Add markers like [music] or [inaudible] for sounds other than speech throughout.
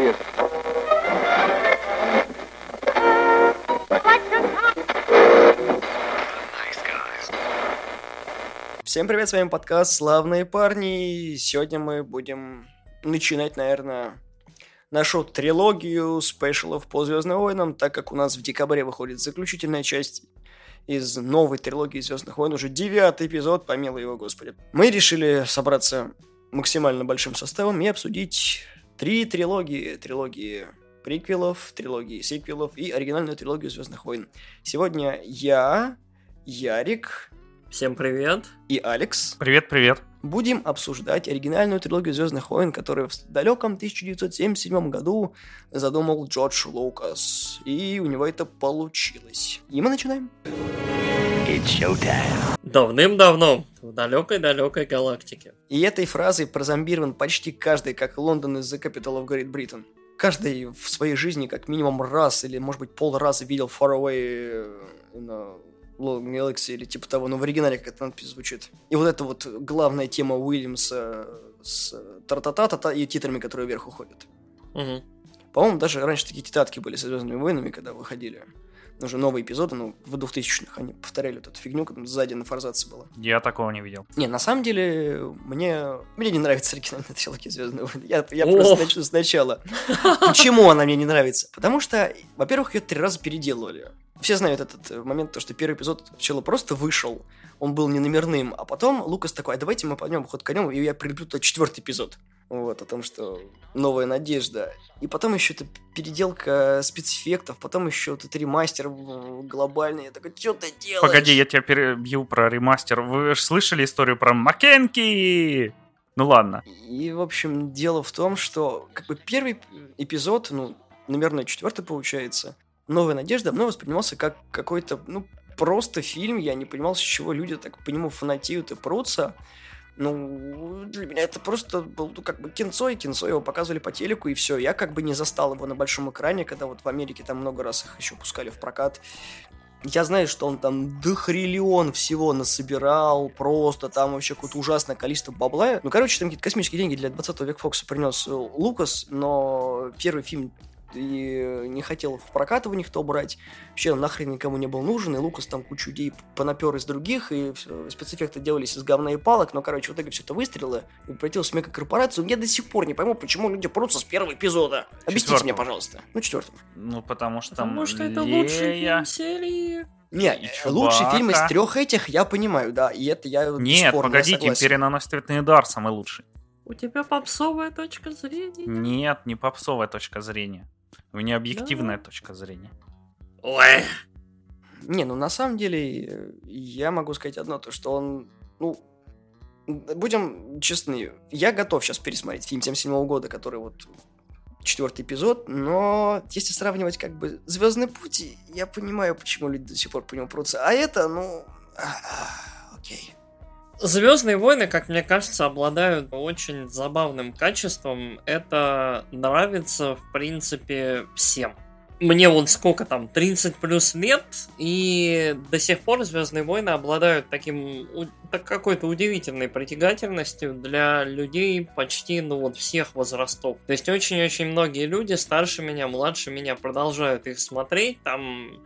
serious. Всем привет, с вами подкаст «Славные парни». Сегодня мы будем начинать, наверное, нашу трилогию спешалов по Звездным войнам, так как у нас в декабре выходит заключительная часть из новой трилогии Звездных войн, уже девятый эпизод, помилуй его, господи. Мы решили собраться максимально большим составом и обсудить три трилогии. Трилогии приквелов, трилогии сиквелов и оригинальную трилогию Звездных войн. Сегодня я, Ярик Всем привет. и Алекс Привет, привет. будем обсуждать оригинальную трилогию Звездных войн, которую в далеком 1977 году задумал Джордж Лукас. И у него это получилось. И мы начинаем. Давным-давно в далекой-далекой галактике. И этой фразой прозомбирован почти каждый, как Лондон из The Capital of Great Britain. Каждый в своей жизни как минимум раз или, может быть, пол раза видел Far Away э, in a Long Galaxy или типа того, но в оригинале как эта надпись звучит. И вот эта вот главная тема Уильямса с тра-та-та-та и титрами, которые вверх уходят. Мгм. По-моему, даже раньше такие тетрадки были со Звездными войнами, когда выходили. Уже новые эпизоды, ну, в 2000-х они повторяли вот эту фигню, когда сзади на форзаце было. Я такого не видел. Не, на самом деле, мне, мне не нравится оригинальная трилогия Звездные войны. Я, я О! просто начну сначала. Почему она мне не нравится? Потому что, во-первых, ее три раза переделывали. Все знают этот э, момент, то, что первый эпизод сначала просто вышел, он был не номерным, а потом Лукас такой, а давайте мы пойдем ход конем, и я прилеплю туда четвертый эпизод. Вот, о том, что новая надежда. И потом еще это переделка спецэффектов, потом еще вот этот ремастер глобальный. Я такой, что ты делаешь? Погоди, я тебя перебью про ремастер. Вы же слышали историю про Маккенки? Ну ладно. И, в общем, дело в том, что как бы первый эпизод, ну, наверное, четвертый получается, «Новая надежда» мной воспринимался как какой-то, ну, просто фильм. Я не понимал, с чего люди так по нему фанатеют и прутся. Ну, для меня это просто был ну, как бы кинцо, и кинцо его показывали по телеку, и все. Я как бы не застал его на большом экране, когда вот в Америке там много раз их еще пускали в прокат. Я знаю, что он там дохриллион всего насобирал, просто там вообще какое-то ужасное количество бабла. Ну, короче, там какие-то космические деньги для 20 века Фокса принес Лукас, но первый фильм и не хотел в прокат его никто брать. Вообще нахрен никому не был нужен, и Лукас там кучу идей понапер из других, и спецэффекты делались из говна и палок, но, короче, в итоге все это выстрелило, и превратилось в мегакорпорацию. Я до сих пор не пойму, почему люди прутся с первого эпизода. Объясните Четвёртого. мне, пожалуйста. Ну, четвертого. Ну, потому что там Потому что это лучший фильм серии. Не, э, лучший фильм из трех этих, я понимаю, да, и это я Нет, я погодите, согласен. Империя наносит цветный удар самый лучший. У тебя попсовая точка зрения. Нет, не попсовая точка зрения. У меня объективная точка зрения. Ой. Не, ну на самом деле, я могу сказать одно, то что он, ну, будем честны, я готов сейчас пересмотреть фильм 77 года, который вот четвертый эпизод, но если сравнивать как бы Звездный путь, я понимаю, почему люди до сих пор по нему прутся. А это, ну, а, окей. Звездные войны, как мне кажется, обладают очень забавным качеством. Это нравится, в принципе, всем. Мне вот сколько там, 30 плюс лет, и до сих пор Звездные войны обладают таким так какой-то удивительной притягательностью для людей почти, ну вот, всех возрастов. То есть очень-очень многие люди, старше меня, младше меня, продолжают их смотреть, там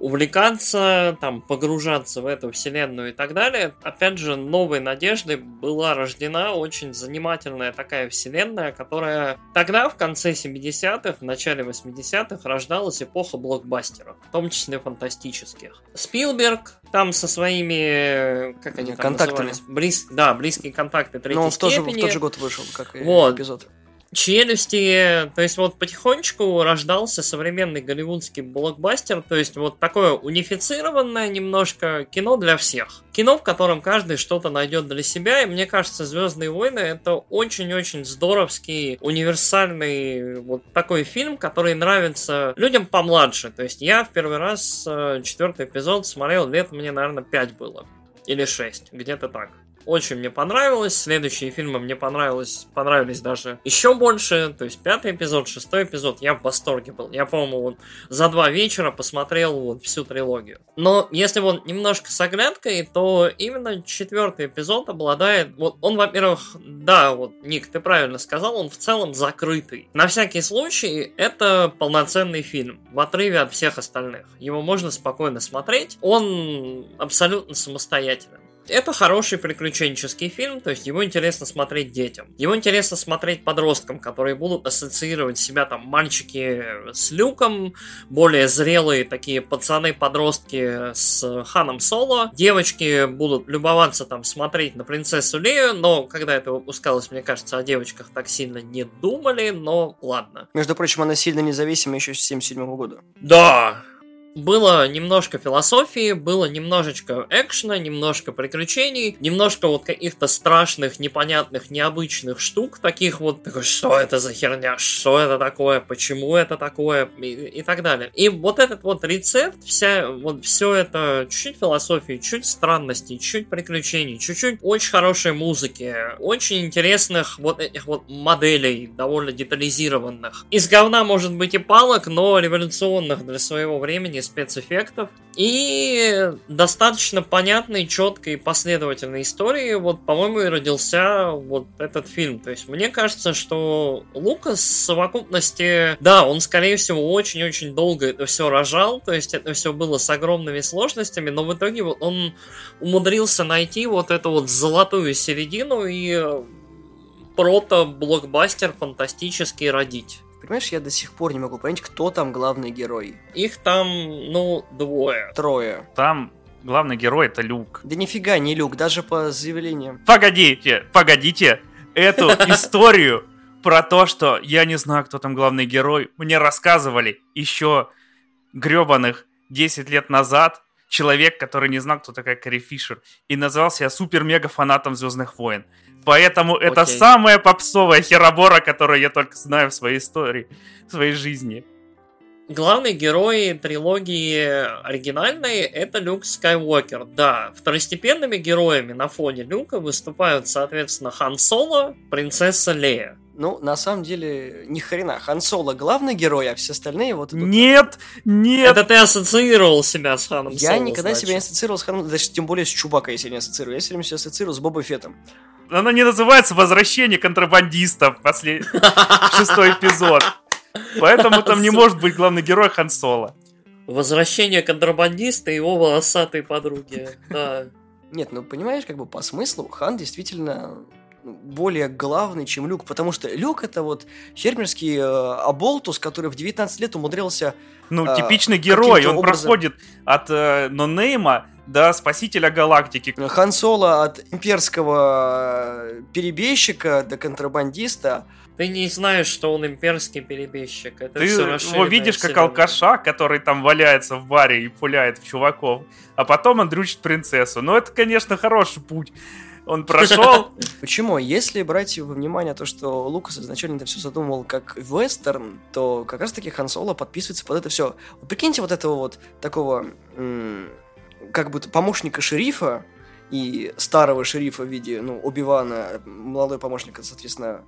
увлекаться, там, погружаться в эту вселенную и так далее. Опять же, новой надеждой была рождена очень занимательная такая вселенная, которая тогда, в конце 70-х, в начале 80-х, рождалась эпоха блокбастеров, в том числе фантастических. Спилберг там со своими, как они там Контактами. назывались? Близ- да, близкие контакты третьей Но он в, тот же, в тот же год вышел, как и Вот. эпизод. Челюсти, то есть вот потихонечку рождался современный голливудский блокбастер, то есть вот такое унифицированное немножко кино для всех. Кино, в котором каждый что-то найдет для себя, и мне кажется, Звездные войны это очень-очень здоровский, универсальный вот такой фильм, который нравится людям помладше. То есть я в первый раз э, четвертый эпизод смотрел лет мне, наверное, 5 было. Или 6, где-то так. Очень мне понравилось. Следующие фильмы мне понравилось, понравились даже еще больше. То есть пятый эпизод, шестой эпизод, я в восторге был. Я, по-моему, вот за два вечера посмотрел вот всю трилогию. Но если вот немножко с оглядкой, то именно четвертый эпизод обладает... Вот он, во-первых, да, вот, Ник, ты правильно сказал, он в целом закрытый. На всякий случай, это полноценный фильм, в отрыве от всех остальных. Его можно спокойно смотреть. Он абсолютно самостоятелен это хороший приключенческий фильм, то есть его интересно смотреть детям. Его интересно смотреть подросткам, которые будут ассоциировать себя там мальчики с Люком, более зрелые такие пацаны-подростки с Ханом Соло. Девочки будут любоваться там смотреть на принцессу Лею, но когда это выпускалось, мне кажется, о девочках так сильно не думали, но ладно. Между прочим, она сильно независима еще с 77 года. Да, было немножко философии, было немножечко экшена, немножко приключений, немножко вот каких-то страшных, непонятных, необычных штук, таких вот, что это за херня, что это такое, почему это такое, и, и так далее. И вот этот вот рецепт, вся, вот все это, чуть-чуть философии, чуть странностей, чуть приключений, чуть-чуть очень хорошей музыки, очень интересных вот этих вот моделей, довольно детализированных. Из говна может быть и палок, но революционных для своего времени спецэффектов и достаточно понятной, четкой и последовательной истории, вот, по-моему, и родился вот этот фильм. То есть, мне кажется, что Лукас в совокупности, да, он, скорее всего, очень-очень долго это все рожал, то есть, это все было с огромными сложностями, но в итоге вот он умудрился найти вот эту вот золотую середину и прото-блокбастер фантастический родить. Понимаешь, я до сих пор не могу понять, кто там главный герой. Их там, ну, двое. Трое. Там главный герой это Люк. Да нифига не Люк, даже по заявлениям. Погодите, погодите. Эту [laughs] историю про то, что я не знаю, кто там главный герой, мне рассказывали еще гребаных 10 лет назад человек, который не знал, кто такая Кэрри Фишер, и назвал себя супер-мега фанатом Звездных войн. Поэтому Окей. это самая попсовая херобора, которую я только знаю в своей истории, в своей жизни. Главный герой трилогии оригинальной это Люк Скайуокер. Да, второстепенными героями на фоне Люка выступают, соответственно, Хан Соло, принцесса Лея. Ну, на самом деле, ни хрена. Хан Соло главный герой, а все остальные вот... Нет, нет! Это ты ассоциировал себя с Ханом Я Соло, никогда значит. себя не ассоциировал с Ханом, даже тем более с Чубакой я себя не ассоциирую. Я все время себя ассоциирую с Боба Феттом. Оно не называется «Возвращение контрабандистов», после... [laughs] шестой эпизод. Поэтому там не может быть главный герой Хан Соло. Возвращение контрабандиста и его волосатой подруги. Да. Нет, ну понимаешь, как бы по смыслу Хан действительно более главный, чем Люк, потому что Люк это вот фермерский э, оболтус, который в 19 лет умудрился... Ну, э, типичный герой, он образом... проходит от э, нонейма до спасителя галактики. Хан Соло от имперского э, перебежчика до контрабандиста. Ты не знаешь, что он имперский перебежчик. Это Ты его видишь как алкаша, который там валяется в баре и пуляет в чуваков, а потом он дрючит принцессу. Ну, это, конечно, хороший путь он прошел. [laughs] Почему? Если брать во внимание то, что Лукас изначально это все задумывал как вестерн, то как раз таки Хан Соло подписывается под это все. Вот прикиньте вот этого вот такого как бы помощника шерифа, и старого шерифа в виде, ну, Оби-Вана, молодой помощник, соответственно,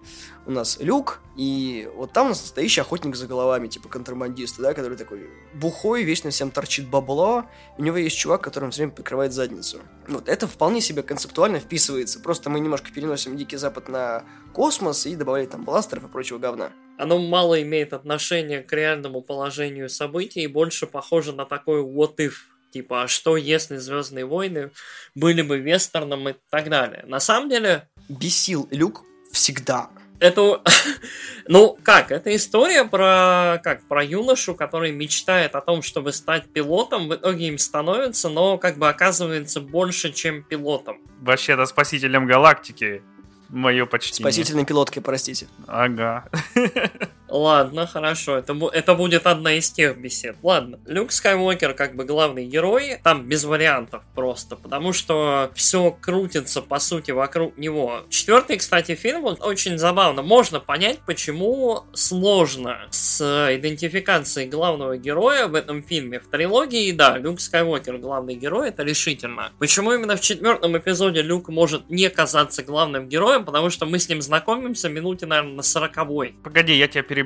у нас Люк, и вот там у нас настоящий охотник за головами, типа контрабандист, да, который такой бухой, вечно всем торчит бабло, у него есть чувак, которым все время прикрывает задницу. Вот, это вполне себе концептуально вписывается, просто мы немножко переносим Дикий Запад на космос и добавляем там бластеров и прочего говна. Оно мало имеет отношения к реальному положению событий и больше похоже на такой what if Типа, а что если Звездные войны были бы вестерном и так далее. На самом деле... Бесил Люк всегда. Это, [laughs] ну как, это история про, как, про юношу, который мечтает о том, чтобы стать пилотом, в итоге им становится, но как бы оказывается больше, чем пилотом. Вообще-то спасителем галактики, мое почти. Спасительной пилоткой, простите. Ага. [laughs] Ладно, хорошо, это, это будет одна из тех бесед. Ладно, Люк Скайуокер как бы главный герой, там без вариантов просто, потому что все крутится, по сути, вокруг него. Четвертый, кстати, фильм, он очень забавно. Можно понять, почему сложно с идентификацией главного героя в этом фильме. В трилогии, да, Люк Скайуокер главный герой, это решительно. Почему именно в четвертом эпизоде Люк может не казаться главным героем? Потому что мы с ним знакомимся минуте, наверное, на сороковой. Погоди, я тебя перебью.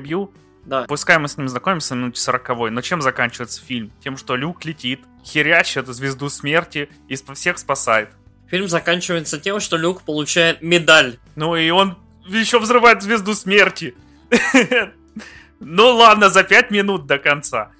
Да. Пускай мы с ним знакомимся на минуте сороковой, но чем заканчивается фильм? Тем, что Люк летит, херячит звезду смерти и всех спасает. Фильм заканчивается тем, что Люк получает медаль. Ну и он еще взрывает звезду смерти. [laughs] Ну ладно, за пять минут до конца.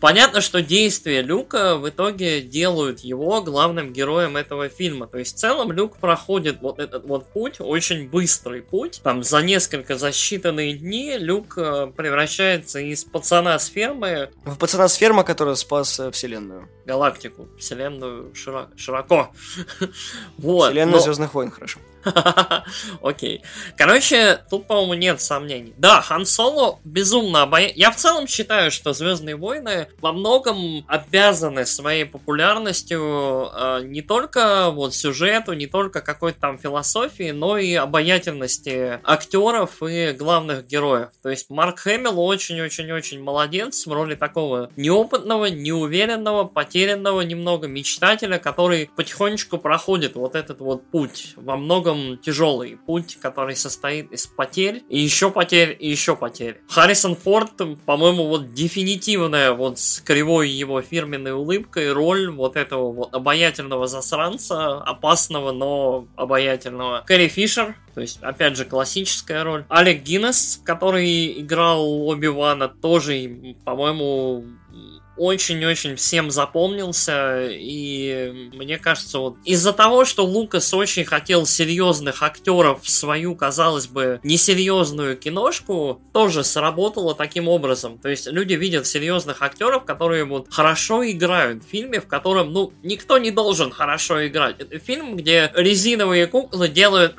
Понятно, что действия Люка в итоге делают его главным героем этого фильма. То есть в целом Люк проходит вот этот вот путь, очень быстрый путь. Там за несколько, за считанные дни Люк э, превращается из пацана с фермы... В пацана с фермы, который спас э, вселенную. Галактику. Вселенную широко. широко. [laughs] вот, Вселенную но... Звездных войн, хорошо. [laughs] Окей. Короче, тут, по-моему, нет сомнений. Да, Хан Соло безумно обаятельный. Я в целом считаю, что Звездные войны во многом обязаны своей популярностью э, не только вот сюжету, не только какой-то там философии, но и обаятельности актеров и главных героев. То есть Марк Хэмилл очень-очень-очень молодец в роли такого неопытного, неуверенного, потерянного немного мечтателя, который потихонечку проходит вот этот вот путь во многом многом тяжелый путь, который состоит из потерь, и еще потерь, и еще потерь. Харрисон Форд, по-моему, вот дефинитивная вот с кривой его фирменной улыбкой роль вот этого вот обаятельного засранца, опасного, но обаятельного. Кэрри Фишер, то есть, опять же, классическая роль. Алек Гиннес, который играл Оби-Вана, тоже, по-моему, очень-очень всем запомнился, и мне кажется, вот из-за того, что Лукас очень хотел серьезных актеров в свою, казалось бы, несерьезную киношку, тоже сработало таким образом. То есть люди видят серьезных актеров, которые вот хорошо играют в фильме, в котором, ну, никто не должен хорошо играть. Это фильм, где резиновые куклы делают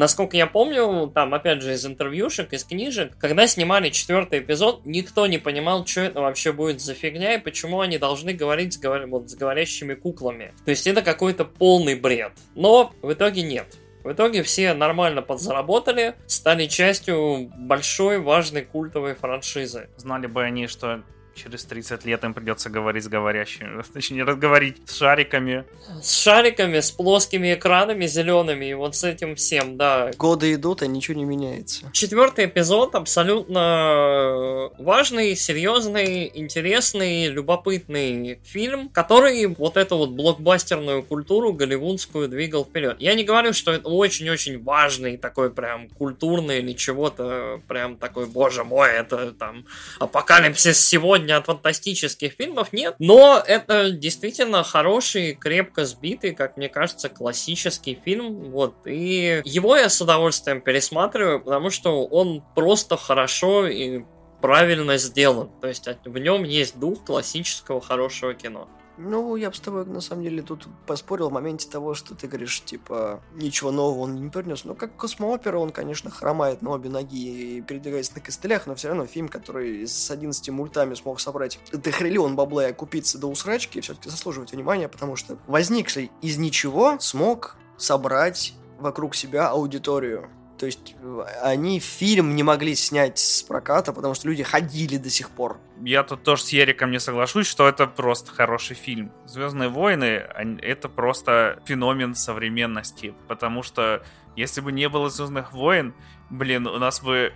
Насколько я помню, там, опять же, из интервьюшек, из книжек, когда снимали четвертый эпизод, никто не понимал, что это вообще будет за фигня и почему они должны говорить с, говор... вот, с говорящими куклами. То есть это какой-то полный бред. Но в итоге нет. В итоге все нормально подзаработали, стали частью большой, важной культовой франшизы. Знали бы они, что через 30 лет им придется говорить с говорящими, [laughs] точнее, разговорить с шариками. С шариками, с плоскими экранами зелеными, и вот с этим всем, да. Годы идут, а ничего не меняется. Четвертый эпизод абсолютно важный, серьезный, интересный, любопытный фильм, который вот эту вот блокбастерную культуру голливудскую двигал вперед. Я не говорю, что это очень-очень важный такой прям культурный или чего-то прям такой, боже мой, это там апокалипсис сегодня сегодня от фантастических фильмов нет, но это действительно хороший, крепко сбитый, как мне кажется, классический фильм, вот, и его я с удовольствием пересматриваю, потому что он просто хорошо и правильно сделан, то есть в нем есть дух классического хорошего кино. Ну, я бы с тобой, на самом деле, тут поспорил в моменте того, что ты говоришь, типа, ничего нового он не принес. Но как космоопера он, конечно, хромает на обе ноги и передвигается на костылях, но все равно фильм, который с 11 мультами смог собрать дохриллион бабла и окупиться до усрачки, все-таки заслуживает внимания, потому что возникший из ничего смог собрать вокруг себя аудиторию. То есть э, они фильм не могли снять с проката, потому что люди ходили до сих пор. Я тут тоже с Ериком не соглашусь, что это просто хороший фильм. Звездные войны это просто феномен современности. Потому что если бы не было Звездных войн, блин, у нас бы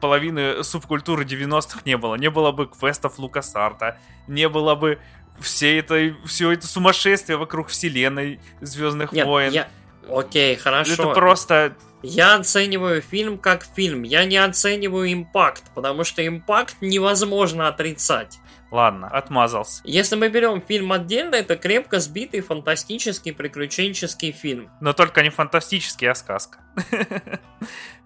половины субкультуры 90-х не было. Не было бы квестов Лукасарта, не было бы все это, все это сумасшествие вокруг вселенной Звездных Нет, войн. Я... Окей, хорошо. Это просто я оцениваю фильм как фильм, я не оцениваю импакт, потому что импакт невозможно отрицать. Ладно, отмазался. Если мы берем фильм отдельно, это крепко сбитый фантастический приключенческий фильм. Но только не фантастический, а сказка.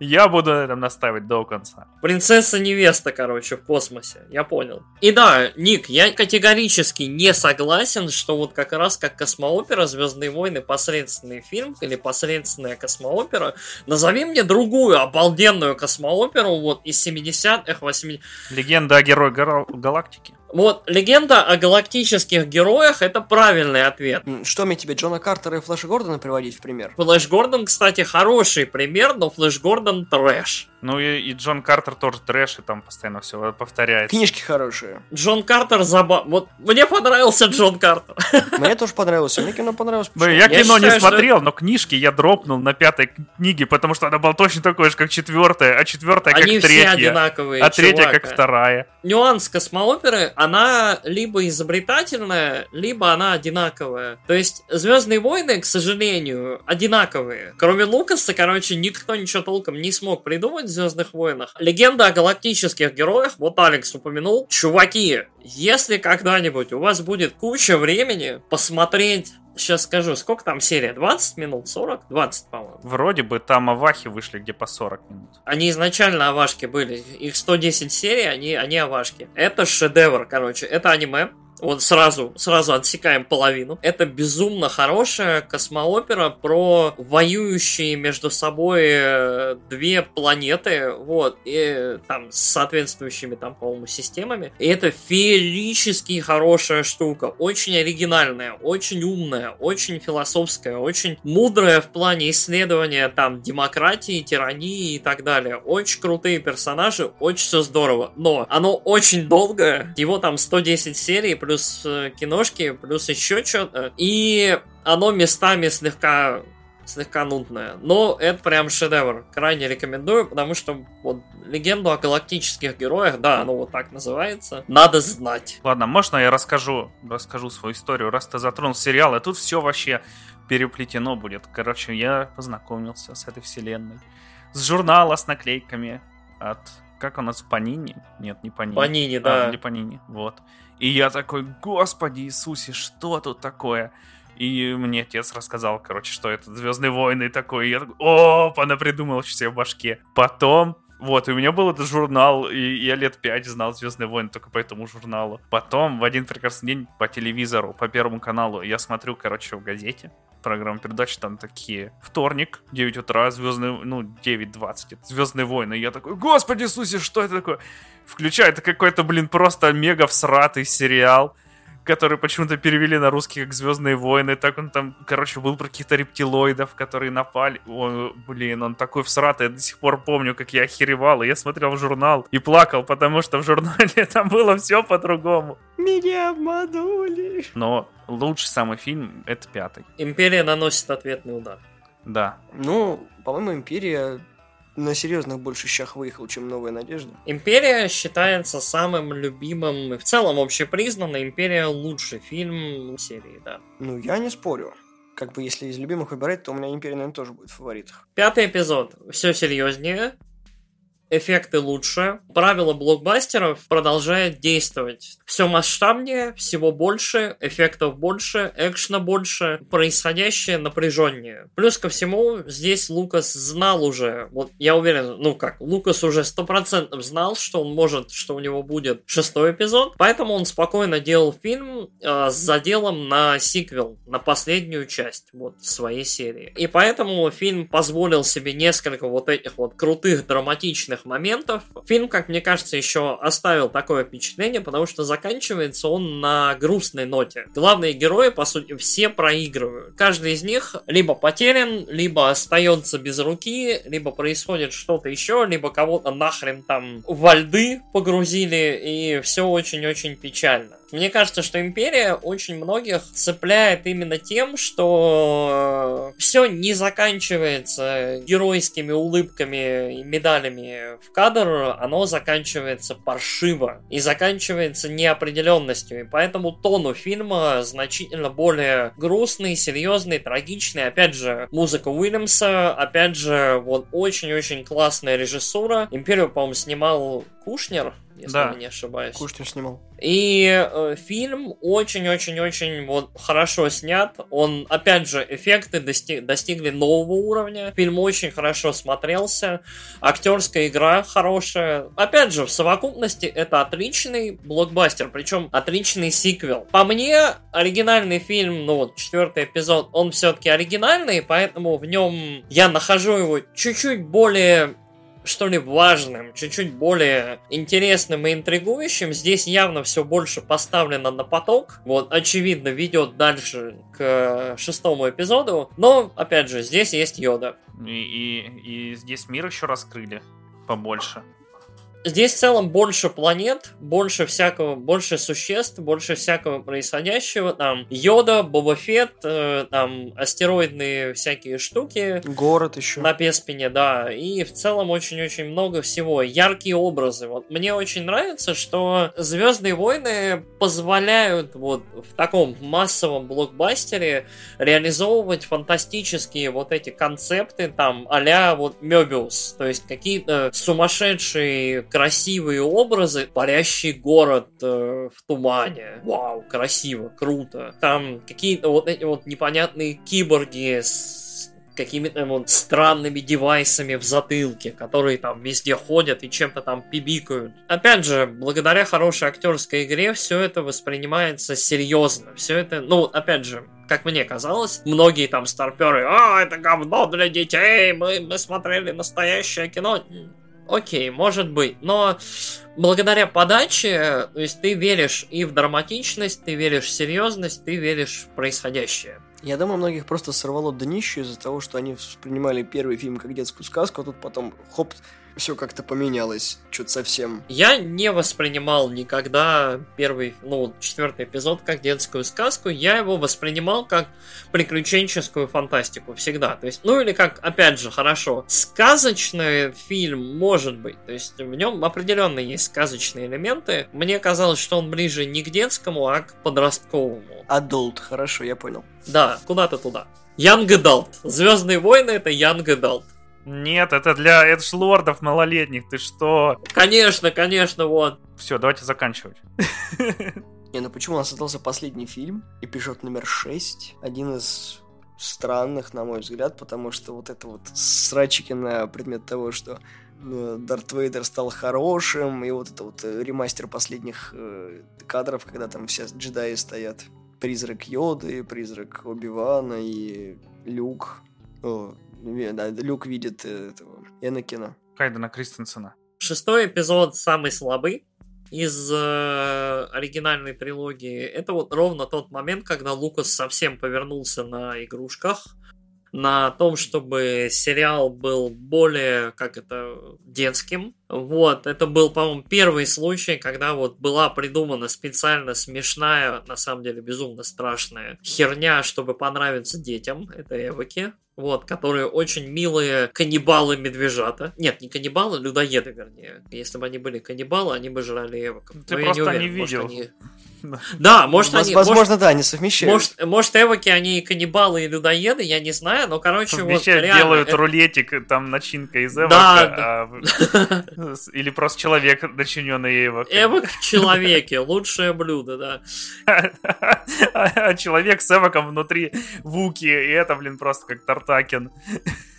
Я буду на этом настаивать до конца. Принцесса-невеста, короче, в космосе. Я понял. И да, Ник, я категорически не согласен, что вот как раз как космоопера «Звездные войны» посредственный фильм или посредственная космоопера. Назови мне другую обалденную космооперу вот из 70-х, 80-х. Легенда о герое галактики. Вот, легенда о галактических героях это правильный ответ. Что мне тебе, Джона Картера и Флэша Гордона приводить в пример? Флэш Гордон, кстати, хороший пример, но Флэш Гордон трэш. Ну и, и Джон Картер тоже трэш, и там постоянно все повторяется. Книжки хорошие. Джон Картер заба... Вот мне понравился Джон Картер. [laughs] Мне тоже понравился, мне кино понравилось. Я, я кино считаю, не смотрел, что... но книжки я дропнул на пятой книге, потому что она была точно такой же, как четвертая, а четвертая как Они третья. Все одинаковые, а третья как вторая. Нюанс космооперы, она либо изобретательная, либо она одинаковая. То есть Звездные войны, к сожалению, одинаковые. Кроме Лукаса, короче, никто ничего толком не смог придумать Звездных войнах. Легенда о галактических героях, вот Алекс упомянул. Чуваки, если когда-нибудь у вас будет куча времени посмотреть Сейчас скажу, сколько там серия? 20 минут? 40? 20, по-моему. Вроде бы там авахи вышли где по 40 минут. Они изначально авашки были. Их 110 серий, они, они авашки. Это шедевр, короче. Это аниме. Вот сразу, сразу отсекаем половину. Это безумно хорошая космоопера про воюющие между собой э, две планеты, вот, и там с соответствующими там, по-моему, системами. И это феерически хорошая штука, очень оригинальная, очень умная, очень философская, очень мудрая в плане исследования там демократии, тирании и так далее. Очень крутые персонажи, очень все здорово. Но оно очень долгое, его там 110 серий, плюс э, киношки, плюс еще что-то. И оно местами слегка слегка нудное. Но это прям шедевр. Крайне рекомендую, потому что вот легенду о галактических героях, да, оно вот так называется, надо знать. Ладно, можно я расскажу, расскажу свою историю, раз ты затронул сериал, и тут все вообще переплетено будет. Короче, я познакомился с этой вселенной. С журнала с наклейками от как у нас Панини? Нет, не Панини. Панини, да. А, не Панини, вот. И я такой, господи Иисусе, что тут такое? И мне отец рассказал, короче, что это Звездные войны такой. И я такой, о, она придумала себе в башке. Потом вот, и у меня был этот журнал, и я лет пять знал Звездные войны только по этому журналу. Потом в один прекрасный день по телевизору, по Первому каналу, я смотрю, короче, в газете программу передач, там такие, вторник, 9 утра, Звездные, ну, 9.20, Звездные войны. И я такой, господи Иисусе, что это такое? Включаю, это какой-то, блин, просто мега всратый сериал который почему-то перевели на русский как Звездные войны. Так он там, короче, был про каких-то рептилоидов, которые напали. О, блин, он такой всратый. Я до сих пор помню, как я охеревал. И я смотрел в журнал и плакал, потому что в журнале [laughs] там было все по-другому. Меня обманули. Но лучший самый фильм — это пятый. Империя наносит ответный удар. Да. Ну, по-моему, Империя на серьезных больше щах выехал, чем Новая Надежда. Империя считается самым любимым и в целом общепризнанно Империя лучший фильм серии, да. Ну, я не спорю. Как бы если из любимых выбирать, то у меня Империя, наверное, тоже будет в фаворитах. Пятый эпизод. Все серьезнее эффекты лучше. Правило блокбастеров продолжает действовать. Все масштабнее, всего больше, эффектов больше, экшена больше, происходящее напряженнее. Плюс ко всему, здесь Лукас знал уже, вот я уверен, ну как, Лукас уже сто процентов знал, что он может, что у него будет шестой эпизод, поэтому он спокойно делал фильм э, с заделом на сиквел, на последнюю часть вот своей серии. И поэтому фильм позволил себе несколько вот этих вот крутых драматичных моментов. Фильм, как мне кажется, еще оставил такое впечатление, потому что заканчивается он на грустной ноте. Главные герои, по сути, все проигрывают. Каждый из них либо потерян, либо остается без руки, либо происходит что-то еще, либо кого-то нахрен там во льды погрузили, и все очень-очень печально. Мне кажется, что Империя очень многих цепляет именно тем, что все не заканчивается геройскими улыбками и медалями в кадр, оно заканчивается паршиво и заканчивается неопределенностью. И поэтому тону фильма значительно более грустный, серьезный, трагичный. Опять же, музыка Уильямса, опять же, вот очень-очень классная режиссура. Империю, по-моему, снимал Кушнер, если Да. я не ошибаюсь. Кушнер снимал. И э, фильм очень-очень-очень вот хорошо снят. Он, опять же, эффекты дости- достигли нового уровня. Фильм очень хорошо смотрелся. Актерская игра хорошая. Опять же, в совокупности это отличный блокбастер, причем отличный сиквел. По мне, оригинальный фильм, ну вот, четвертый эпизод, он все-таки оригинальный, поэтому в нем я нахожу его чуть-чуть более что ли, важным, чуть-чуть более интересным и интригующим. Здесь явно все больше поставлено на поток. Вот, очевидно, ведет дальше к шестому эпизоду. Но, опять же, здесь есть Йода. И, и, и здесь мир еще раскрыли побольше. Здесь в целом больше планет, больше всякого, больше существ, больше всякого происходящего. Там Йода, Боба Фетт, э, там астероидные всякие штуки. Город еще. На Песпине, да. И в целом очень-очень много всего. Яркие образы. Вот мне очень нравится, что Звездные войны позволяют вот в таком массовом блокбастере реализовывать фантастические вот эти концепты, там, а вот Мебиус. То есть какие-то сумасшедшие красивые образы, парящий город э, в тумане. Вау, красиво, круто. Там какие-то вот эти вот непонятные киборги с какими-то вот странными девайсами в затылке, которые там везде ходят и чем-то там пибикают. Опять же, благодаря хорошей актерской игре все это воспринимается серьезно. Все это, ну, опять же, как мне казалось, многие там старперы, а, это говно для детей, мы, мы смотрели настоящее кино. Окей, может быть, но благодаря подаче, то есть ты веришь и в драматичность, ты веришь в серьезность, ты веришь в происходящее. Я думаю, многих просто сорвало днище из-за того, что они воспринимали первый фильм как детскую сказку, а тут потом, хоп, все как-то поменялось, что-то совсем. Я не воспринимал никогда первый, ну, четвертый эпизод как детскую сказку, я его воспринимал как приключенческую фантастику всегда. То есть, ну или как, опять же, хорошо, сказочный фильм может быть, то есть в нем определенно есть сказочные элементы. Мне казалось, что он ближе не к детскому, а к подростковому. Adult, хорошо, я понял. Да, куда-то туда. Young Adult. Звездные войны это Young Adult. Нет, это для эдж-лордов малолетних, ты что? Конечно, конечно, вот. Все, давайте заканчивать. [laughs] Не, ну почему у нас остался последний фильм, эпизод номер 6, один из странных, на мой взгляд, потому что вот это вот срачики на предмет того, что э, Дарт Вейдер стал хорошим, и вот это вот э, ремастер последних э, кадров, когда там все джедаи стоят. Призрак Йоды, призрак Оби-Вана и Люк. О, Люк видит э, этого Энакина. Хайдена Кристенсена. Шестой эпизод самый слабый из э, оригинальной трилогии. Это вот ровно тот момент, когда Лукас совсем повернулся на игрушках, на том, чтобы сериал был более, как это, детским. Вот, это был, по-моему, первый случай, когда вот была придумана специально смешная, на самом деле безумно страшная херня, чтобы понравиться детям. Это Эвоки. Вот, которые очень милые каннибалы-медвежата. Нет, не каннибалы, людоеды, вернее. Если бы они были каннибалы, они бы жрали эвоков. Ты Но я просто уверен, не может, видел. они- Да. Да, может, Воз- они... Возможно, может- да, они совмещают. может, может, эвоки, они и каннибалы и людоеды, я не знаю, но, короче, вот реально... делают это- рулетик, там начинка из эвока, Да, а в- [laughs] или просто человек, начиненный эвок. Эвок в человеке, лучшее блюдо, да. [laughs] А человек с эвоком внутри вуки, и это, блин, просто как Тартакин.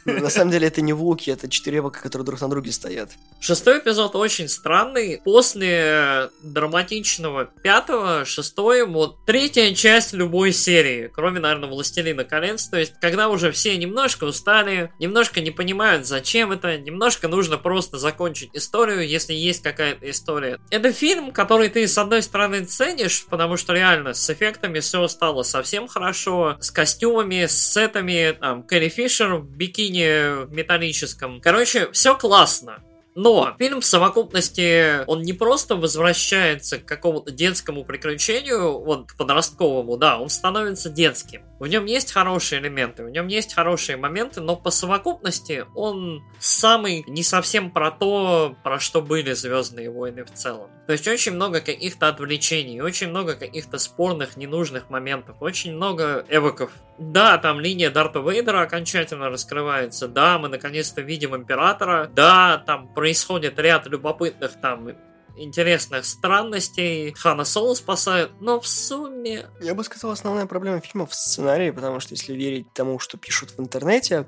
На самом деле это не Вуки, это четыре эвока, которые друг на друге стоят. Шестой эпизод очень странный. После драматичного пятого, шестой, вот третья часть любой серии, кроме, наверное, «Властелина колец». То есть, когда уже все немножко устали, немножко не понимают, зачем это, немножко нужно просто закончить историю, если есть какая-то история. Это фильм, который ты, с одной стороны, ценишь, потому что реально с эффектами все стало совсем хорошо, с костюмами, с сетами, там, Кэрри Фишер в бикини металлическом. Короче, все классно. Но фильм в совокупности, он не просто возвращается к какому-то детскому приключению, вот к подростковому, да, он становится детским. В нем есть хорошие элементы, в нем есть хорошие моменты, но по совокупности он самый не совсем про то, про что были Звездные войны в целом. То есть очень много каких-то отвлечений, очень много каких-то спорных, ненужных моментов, очень много эвоков. Да, там линия Дарта Вейдера окончательно раскрывается, да, мы наконец-то видим Императора, да, там происходит ряд любопытных там интересных странностей. Хана Соло спасают, но в сумме... Я бы сказал, основная проблема фильма в сценарии, потому что если верить тому, что пишут в интернете,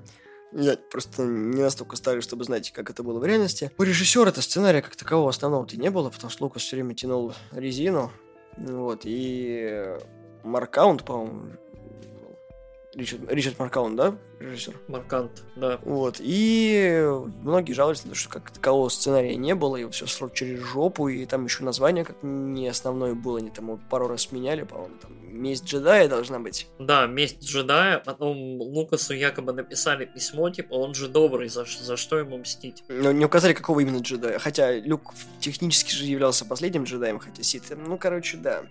я просто не настолько старый, чтобы знать, как это было в реальности. У режиссера-то сценария как такового основного-то не было, потому что Лукас все время тянул резину. Вот, и Маркаунт, по-моему, Ричард, Ричард Маркаун, да, режиссер? Маркант, да. Вот, и многие жалуются что как такового сценария не было, и все шло через жопу, и там еще название как не основное было, они там пару раз меняли, по-моему, там «Месть джедая» должна быть. Да, «Месть джедая», потом Лукасу якобы написали письмо, типа, он же добрый, за, за что ему мстить? Но не указали, какого именно джедая, хотя Люк технически же являлся последним джедаем, хотя Сит, ну, короче, да.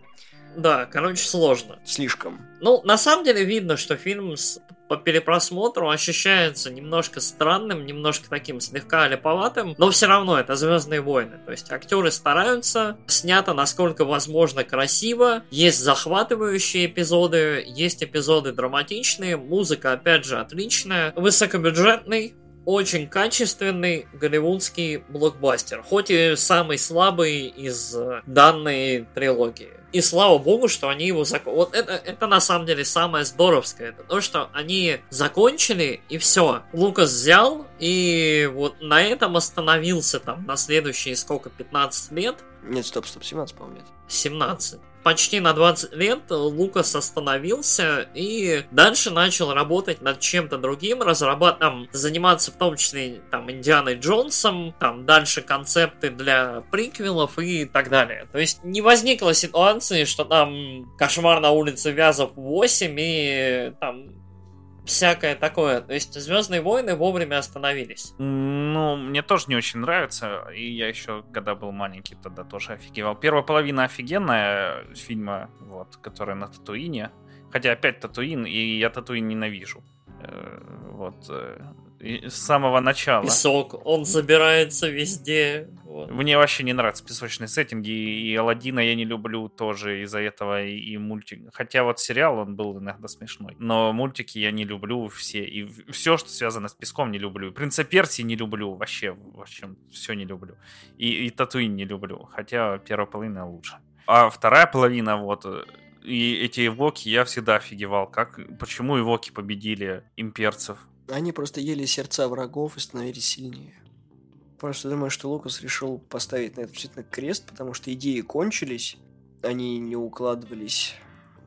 Да, короче, сложно. Слишком. Ну, на самом деле видно, что фильм с, по перепросмотру ощущается немножко странным, немножко таким слегка липоватым, но все равно это Звездные войны. То есть актеры стараются, снято насколько возможно красиво, есть захватывающие эпизоды, есть эпизоды драматичные, музыка опять же отличная, высокобюджетный, очень качественный голливудский блокбастер, хоть и самый слабый из данной трилогии. И слава богу, что они его зак... Вот это, это на самом деле самое здоровское. Это то, что они закончили, и все. Лукас взял, и вот на этом остановился там на следующие сколько, 15 лет. Нет, стоп, стоп, 17, по-моему, нет. 17 почти на 20 лет Лукас остановился и дальше начал работать над чем-то другим, разрабатывать, заниматься в том числе там Индианой Джонсом, там дальше концепты для приквелов и так далее. То есть не возникло ситуации, что там кошмар на улице Вязов 8 и там всякое такое. То есть Звездные войны вовремя остановились. Ну, мне тоже не очень нравится. И я еще, когда был маленький, тогда тоже офигевал. Первая половина офигенная фильма, вот, которая на Татуине. Хотя опять Татуин, и я Татуин ненавижу. Э, вот. С самого начала. Песок, он забирается везде. Вот. Мне вообще не нравятся песочные сеттинги, и Алладина я не люблю тоже из-за этого, и, и мультик. Хотя вот сериал, он был иногда смешной. Но мультики я не люблю все, и все, что связано с песком, не люблю. Принца Персии не люблю, вообще, в общем, все не люблю. И, и Татуин не люблю, хотя первая половина лучше. А вторая половина, вот, и эти эвоки, я всегда офигевал, как, почему эвоки победили имперцев они просто ели сердца врагов и становились сильнее. Просто думаю, что Лукас решил поставить на это действительно крест, потому что идеи кончились, они не укладывались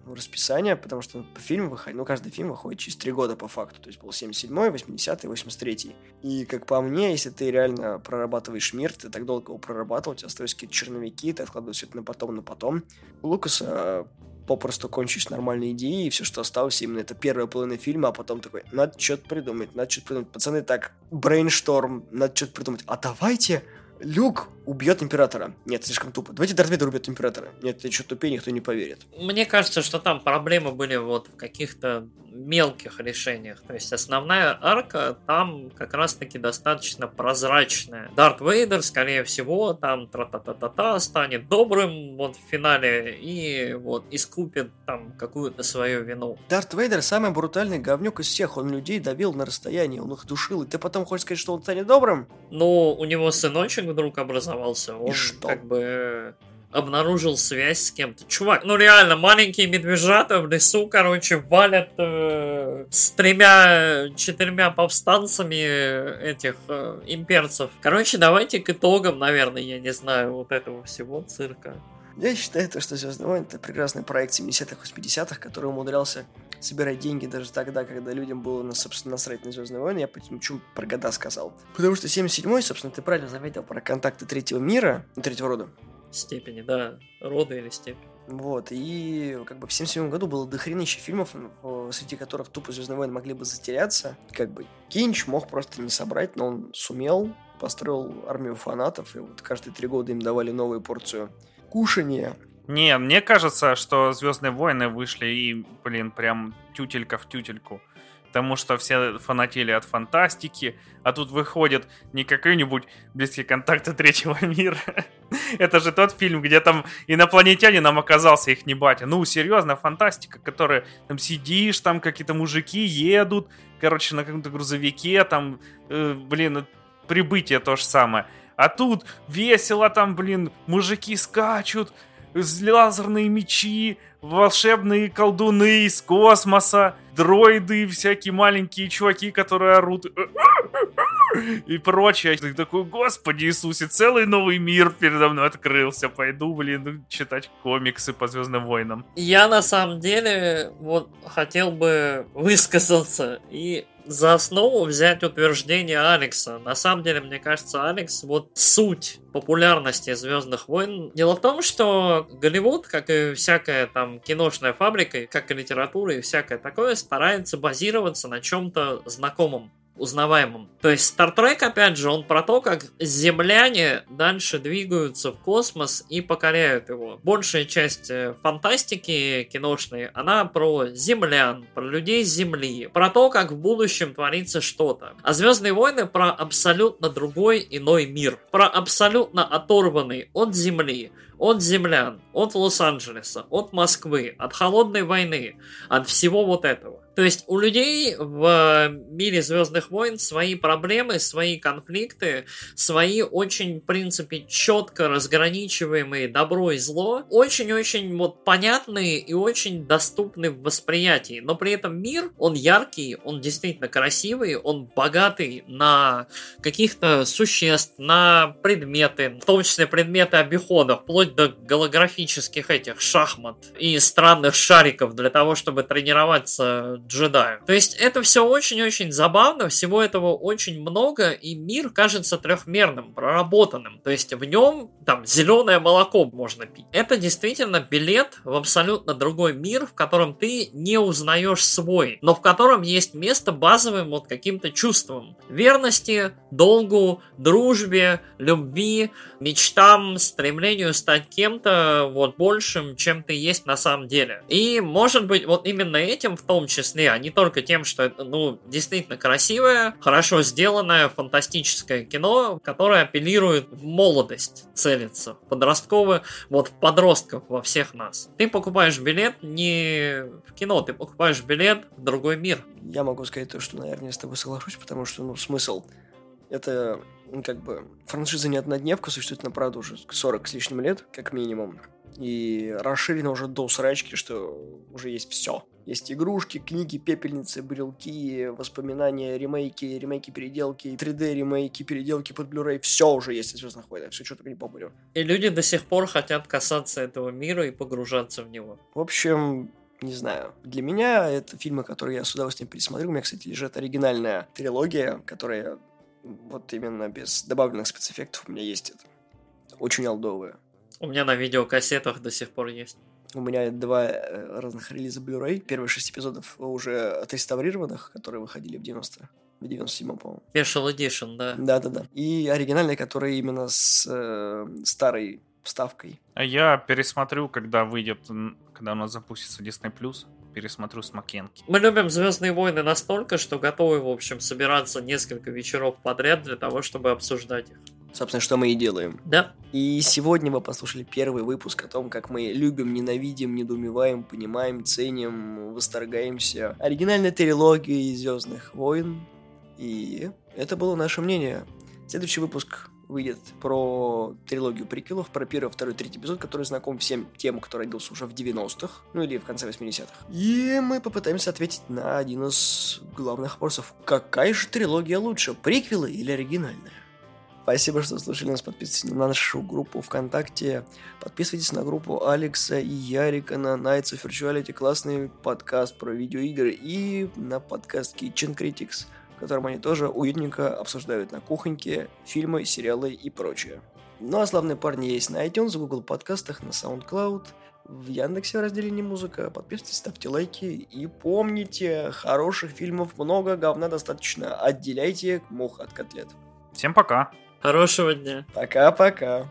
в расписание, потому что фильм выходит, ну, каждый фильм выходит через три года по факту, то есть был 77-й, 80-й, 83-й. И, как по мне, если ты реально прорабатываешь мир, ты так долго его прорабатывал, у тебя остаются какие-то черновики, ты откладываешь все это на потом, на потом. У Лукаса попросту кончились нормальные идеи, и все, что осталось, именно это первая половина фильма, а потом такой, надо что-то придумать, надо что-то придумать. Пацаны, так, brainstorm, надо что-то придумать. А давайте Люк убьет императора. Нет, слишком тупо. Давайте Дарт Вейдер убьет императора. Нет, это еще тупее, никто не поверит. Мне кажется, что там проблемы были вот в каких-то мелких решениях. То есть основная арка там как раз-таки достаточно прозрачная. Дарт Вейдер, скорее всего, там тра-та-та-та-та станет добрым вот в финале и вот искупит там какую-то свою вину. Дарт Вейдер самый брутальный говнюк из всех. Он людей давил на расстоянии, он их душил. И ты потом хочешь сказать, что он станет добрым? Ну, у него сыночек вдруг образовался. Он как бы обнаружил связь с кем-то. Чувак, ну реально, маленькие медвежата в лесу, короче, валят э, с тремя-четырьмя повстанцами этих э, имперцев. Короче, давайте к итогам, наверное, я не знаю, вот этого всего цирка. Я считаю, то, что Звездный войны это прекрасный проект 70-х, 80-х, который умудрялся собирать деньги даже тогда, когда людям было, ну, собственно, насрать на Звездные войны. Я почему про года сказал. Потому что 77-й, собственно, ты правильно заметил про контакты третьего мира, ну, третьего рода степени, да, рода или степень. Вот, и как бы в 77 году было дохренище фильмов, среди которых тупо Звездные войны могли бы затеряться. Как бы Кинч мог просто не собрать, но он сумел, построил армию фанатов, и вот каждые три года им давали новую порцию кушания. Не, мне кажется, что Звездные войны вышли и, блин, прям тютелька в тютельку потому что все фанатели от фантастики, а тут выходит не какой-нибудь близкий контакты третьего [laughs] мира. Это же тот фильм, где там инопланетянином оказался их не батя. Ну, серьезно, фантастика, которая там сидишь, там какие-то мужики едут, короче, на каком-то грузовике, там, э, блин, прибытие то же самое. А тут весело там, блин, мужики скачут, лазерные мечи, волшебные колдуны из космоса, дроиды, всякие маленькие чуваки, которые орут и прочее. Ты такой, господи Иисусе, целый новый мир передо мной открылся. Пойду, блин, читать комиксы по Звездным войнам. Я на самом деле вот хотел бы высказаться и за основу взять утверждение Алекса. На самом деле, мне кажется, Алекс, вот суть популярности Звездных войн. Дело в том, что Голливуд, как и всякая там киношная фабрика, как и литература и всякое такое, старается базироваться на чем-то знакомом узнаваемым. То есть Star Trek, опять же, он про то, как земляне дальше двигаются в космос и покоряют его. Большая часть э, фантастики киношной, она про землян, про людей с Земли, про то, как в будущем творится что-то. А Звездные войны про абсолютно другой иной мир, про абсолютно оторванный от Земли, от землян, от Лос-Анджелеса, от Москвы, от холодной войны, от всего вот этого. То есть у людей в мире Звездных войн свои проблемы, свои конфликты, свои очень, в принципе, четко разграничиваемые добро и зло, очень-очень вот понятные и очень доступны в восприятии. Но при этом мир, он яркий, он действительно красивый, он богатый на каких-то существ, на предметы, в том числе предметы обихода, вплоть до голографических этих шахмат и странных шариков для того, чтобы тренироваться джедаю. То есть это все очень-очень забавно, всего этого очень много, и мир кажется трехмерным, проработанным. То есть в нем там зеленое молоко можно пить. Это действительно билет в абсолютно другой мир, в котором ты не узнаешь свой, но в котором есть место базовым вот каким-то чувствам. Верности, долгу, дружбе, любви, мечтам, стремлению стать кем-то вот большим, чем ты есть на самом деле. И может быть вот именно этим в том числе числе, а не только тем, что это, ну, действительно красивое, хорошо сделанное, фантастическое кино, которое апеллирует в молодость, целится, подростковое, вот подростков во всех нас. Ты покупаешь билет не в кино, ты покупаешь билет в другой мир. Я могу сказать то, что, наверное, я с тобой соглашусь, потому что, ну, смысл это как бы франшиза не однодневка, существует на правду уже 40 с лишним лет, как минимум. И расширено уже до срачки, что уже есть все. Есть игрушки, книги, пепельницы, брелки, воспоминания, ремейки, ремейки, переделки, 3D ремейки, переделки под Blu-ray. Все уже есть из Звездных войн, все, что только не помню. И люди до сих пор хотят касаться этого мира и погружаться в него. В общем, не знаю. Для меня это фильмы, которые я с удовольствием пересмотрю. У меня, кстати, лежит оригинальная трилогия, которая вот именно без добавленных спецэффектов у меня есть это. Очень олдовая. У меня на видеокассетах до сих пор есть. У меня два э, разных релиза Blu-ray. Первые шесть эпизодов уже отреставрированных, которые выходили в 90 в 97-м, по-моему. Special Edition, да. Да-да-да. И оригинальные, которые именно с э, старой вставкой. А я пересмотрю, когда выйдет, когда у нас запустится Disney+, пересмотрю с Макенки. Мы любим Звездные войны настолько, что готовы, в общем, собираться несколько вечеров подряд для того, чтобы обсуждать их. Собственно, что мы и делаем. Да. И сегодня вы послушали первый выпуск о том, как мы любим, ненавидим, недоумеваем, понимаем, ценим, восторгаемся оригинальной трилогией Звездных войн. И это было наше мнение. Следующий выпуск выйдет про трилогию приквелов, про первый, второй, третий эпизод, который знаком всем тем, кто родился уже в 90-х, ну или в конце 80-х. И мы попытаемся ответить на один из главных вопросов. Какая же трилогия лучше, приквелы или оригинальная? Спасибо, что слушали нас. Подписывайтесь на нашу группу ВКонтакте. Подписывайтесь на группу Алекса и Ярика на Nights of Virtuality. Классный подкаст про видеоигры. И на подкаст Kitchen Critics, в котором они тоже уютненько обсуждают на кухоньке фильмы, сериалы и прочее. Ну а славные парни есть на iTunes, в Google подкастах, на SoundCloud, в Яндексе в разделе «Не музыка». Подписывайтесь, ставьте лайки и помните, хороших фильмов много, говна достаточно. Отделяйте мух от котлет. Всем пока! Хорошего дня. Пока-пока.